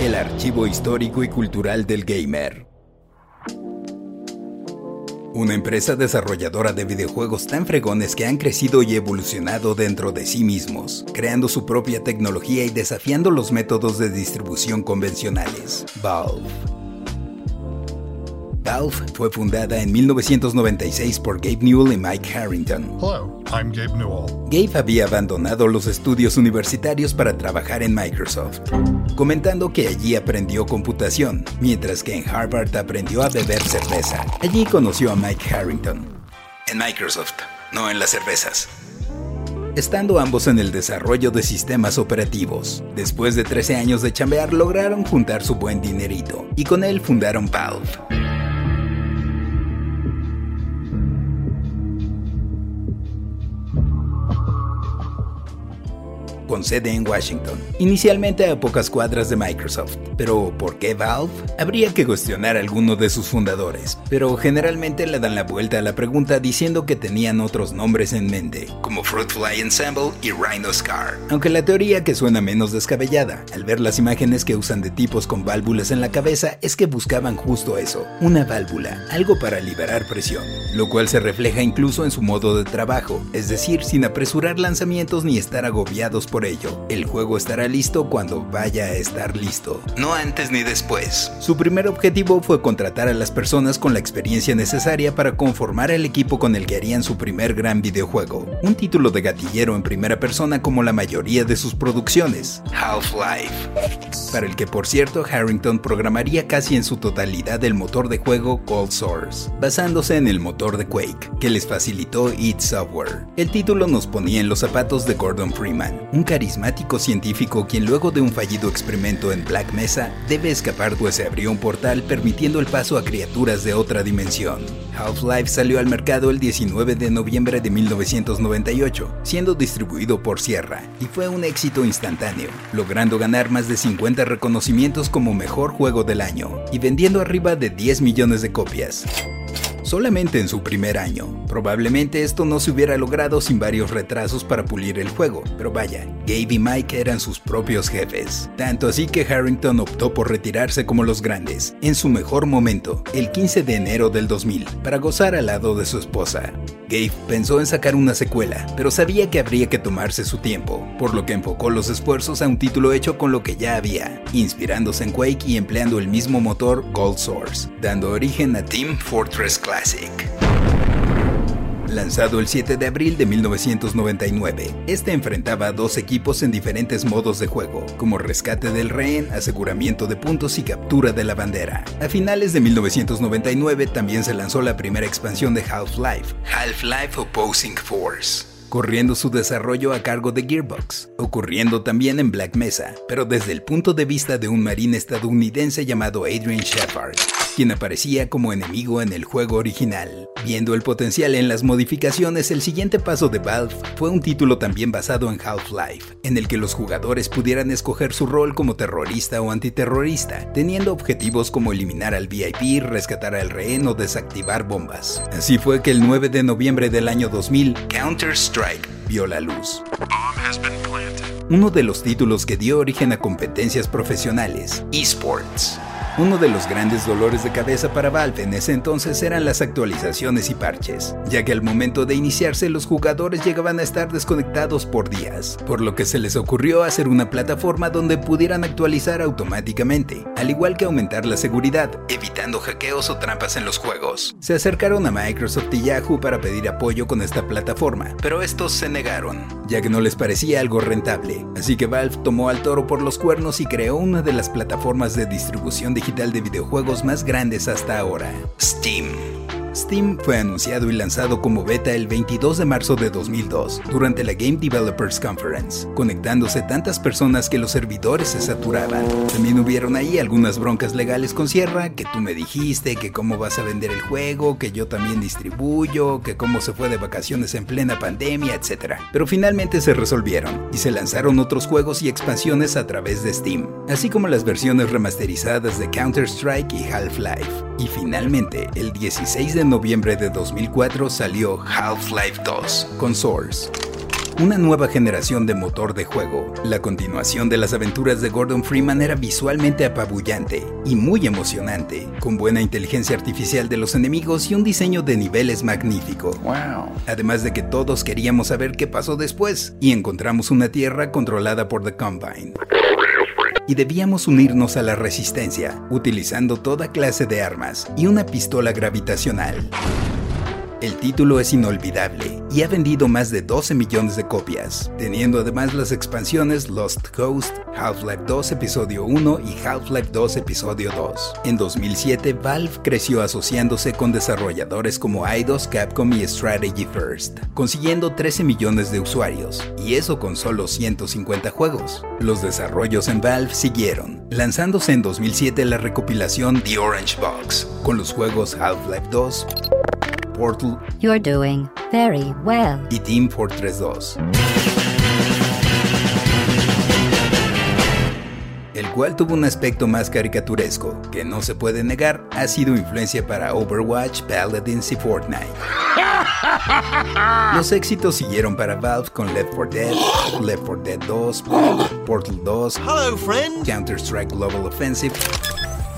El archivo histórico y cultural del gamer. Una empresa desarrolladora de videojuegos tan fregones que han crecido y evolucionado dentro de sí mismos, creando su propia tecnología y desafiando los métodos de distribución convencionales. Valve. Valve fue fundada en 1996 por Gabe Newell y Mike Harrington. Hello, I'm Gabe Newell. Gabe había abandonado los estudios universitarios para trabajar en Microsoft, comentando que allí aprendió computación, mientras que en Harvard aprendió a beber cerveza. Allí conoció a Mike Harrington. En Microsoft, no en las cervezas. Estando ambos en el desarrollo de sistemas operativos, después de 13 años de chambear lograron juntar su buen dinerito, y con él fundaron Valve. Con sede en Washington, inicialmente a pocas cuadras de Microsoft. Pero, ¿por qué Valve? Habría que cuestionar a alguno de sus fundadores, pero generalmente le dan la vuelta a la pregunta diciendo que tenían otros nombres en mente, como Fruitfly Ensemble y Rhino Scar. Aunque la teoría que suena menos descabellada, al ver las imágenes que usan de tipos con válvulas en la cabeza, es que buscaban justo eso, una válvula, algo para liberar presión, lo cual se refleja incluso en su modo de trabajo, es decir, sin apresurar lanzamientos ni estar agobiados por ello. El juego estará listo cuando vaya a estar listo, no antes ni después. Su primer objetivo fue contratar a las personas con la experiencia necesaria para conformar el equipo con el que harían su primer gran videojuego, un título de gatillero en primera persona como la mayoría de sus producciones, Half-Life, para el que por cierto Harrington programaría casi en su totalidad el motor de juego Cold Source, basándose en el motor de Quake, que les facilitó id Software. El título nos ponía en los zapatos de Gordon Freeman, un carismático científico quien luego de un fallido experimento en Black Mesa debe escapar pues se abrió un portal permitiendo el paso a criaturas de otra dimensión. Half-Life salió al mercado el 19 de noviembre de 1998, siendo distribuido por Sierra, y fue un éxito instantáneo, logrando ganar más de 50 reconocimientos como mejor juego del año, y vendiendo arriba de 10 millones de copias solamente en su primer año. Probablemente esto no se hubiera logrado sin varios retrasos para pulir el juego, pero vaya, Gabe y Mike eran sus propios jefes. Tanto así que Harrington optó por retirarse como los grandes, en su mejor momento, el 15 de enero del 2000, para gozar al lado de su esposa. Gabe pensó en sacar una secuela, pero sabía que habría que tomarse su tiempo, por lo que enfocó los esfuerzos a un título hecho con lo que ya había, inspirándose en Quake y empleando el mismo motor Gold Source, dando origen a Team Fortress Classic. Lanzado el 7 de abril de 1999, este enfrentaba a dos equipos en diferentes modos de juego, como rescate del rehén, aseguramiento de puntos y captura de la bandera. A finales de 1999 también se lanzó la primera expansión de Half-Life, Half-Life Opposing Force corriendo su desarrollo a cargo de Gearbox, ocurriendo también en Black Mesa, pero desde el punto de vista de un marín estadounidense llamado Adrian Shepard, quien aparecía como enemigo en el juego original. Viendo el potencial en las modificaciones, el siguiente paso de Valve fue un título también basado en Half-Life, en el que los jugadores pudieran escoger su rol como terrorista o antiterrorista, teniendo objetivos como eliminar al VIP, rescatar al rehén o desactivar bombas. Así fue que el 9 de noviembre del año 2000, Counter-Strike vio la luz. Uno de los títulos que dio origen a competencias profesionales, esports. Uno de los grandes dolores de cabeza para Valve en ese entonces eran las actualizaciones y parches, ya que al momento de iniciarse los jugadores llegaban a estar desconectados por días, por lo que se les ocurrió hacer una plataforma donde pudieran actualizar automáticamente, al igual que aumentar la seguridad, evitando hackeos o trampas en los juegos. Se acercaron a Microsoft y Yahoo para pedir apoyo con esta plataforma, pero estos se negaron, ya que no les parecía algo rentable, así que Valve tomó al toro por los cuernos y creó una de las plataformas de distribución digital de videojuegos más grandes hasta ahora, Steam. Steam fue anunciado y lanzado como beta el 22 de marzo de 2002 durante la Game Developers Conference, conectándose tantas personas que los servidores se saturaban. También hubieron ahí algunas broncas legales con Sierra, que tú me dijiste, que cómo vas a vender el juego, que yo también distribuyo, que cómo se fue de vacaciones en plena pandemia, etc. Pero finalmente se resolvieron y se lanzaron otros juegos y expansiones a través de Steam, así como las versiones remasterizadas de Counter-Strike y Half-Life. Y finalmente, el 16 de noviembre de 2004 salió Half-Life 2 con Source. una nueva generación de motor de juego. La continuación de las aventuras de Gordon Freeman era visualmente apabullante y muy emocionante, con buena inteligencia artificial de los enemigos y un diseño de niveles magnífico. Además de que todos queríamos saber qué pasó después, y encontramos una tierra controlada por The Combine y debíamos unirnos a la resistencia, utilizando toda clase de armas y una pistola gravitacional. El título es inolvidable y ha vendido más de 12 millones de copias, teniendo además las expansiones Lost Coast, Half-Life 2 Episodio 1 y Half-Life 2 Episodio 2. En 2007, Valve creció asociándose con desarrolladores como Eidos, Capcom y Strategy First, consiguiendo 13 millones de usuarios, y eso con solo 150 juegos. Los desarrollos en Valve siguieron, lanzándose en 2007 la recopilación The Orange Box, con los juegos Half-Life 2, Portal You're doing very well. y Team Fortress 2. El cual tuvo un aspecto más caricaturesco, que no se puede negar, ha sido influencia para Overwatch, Paladins y Fortnite. Los éxitos siguieron para Valve con Left 4 Dead, Left 4 Dead 2, Portal 2, Hello, friend. Counter-Strike Global Offensive,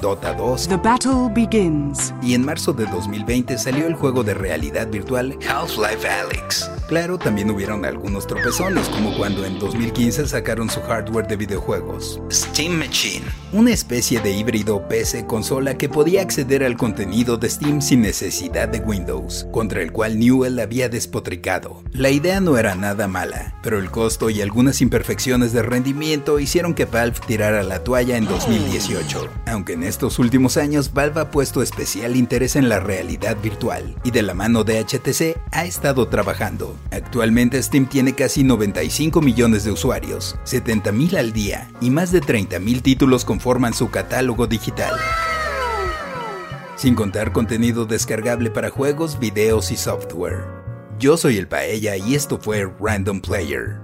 Dota 2, The battle begins. y en marzo de 2020 salió el juego de realidad virtual Half-Life Alyx. Claro, también hubieron algunos tropezones, como cuando en 2015 sacaron su hardware de videojuegos, Steam Machine, una especie de híbrido PC-consola que podía acceder al contenido de Steam sin necesidad de Windows, contra el cual Newell había despotricado. La idea no era nada mala, pero el costo y algunas imperfecciones de rendimiento hicieron que Valve tirara la toalla en 2018, aunque en estos últimos años Valve ha puesto especial interés en la realidad virtual y de la mano de HTC ha estado trabajando. Actualmente Steam tiene casi 95 millones de usuarios, 70 mil al día y más de 30 mil títulos conforman su catálogo digital. Sin contar contenido descargable para juegos, videos y software. Yo soy el Paella y esto fue Random Player.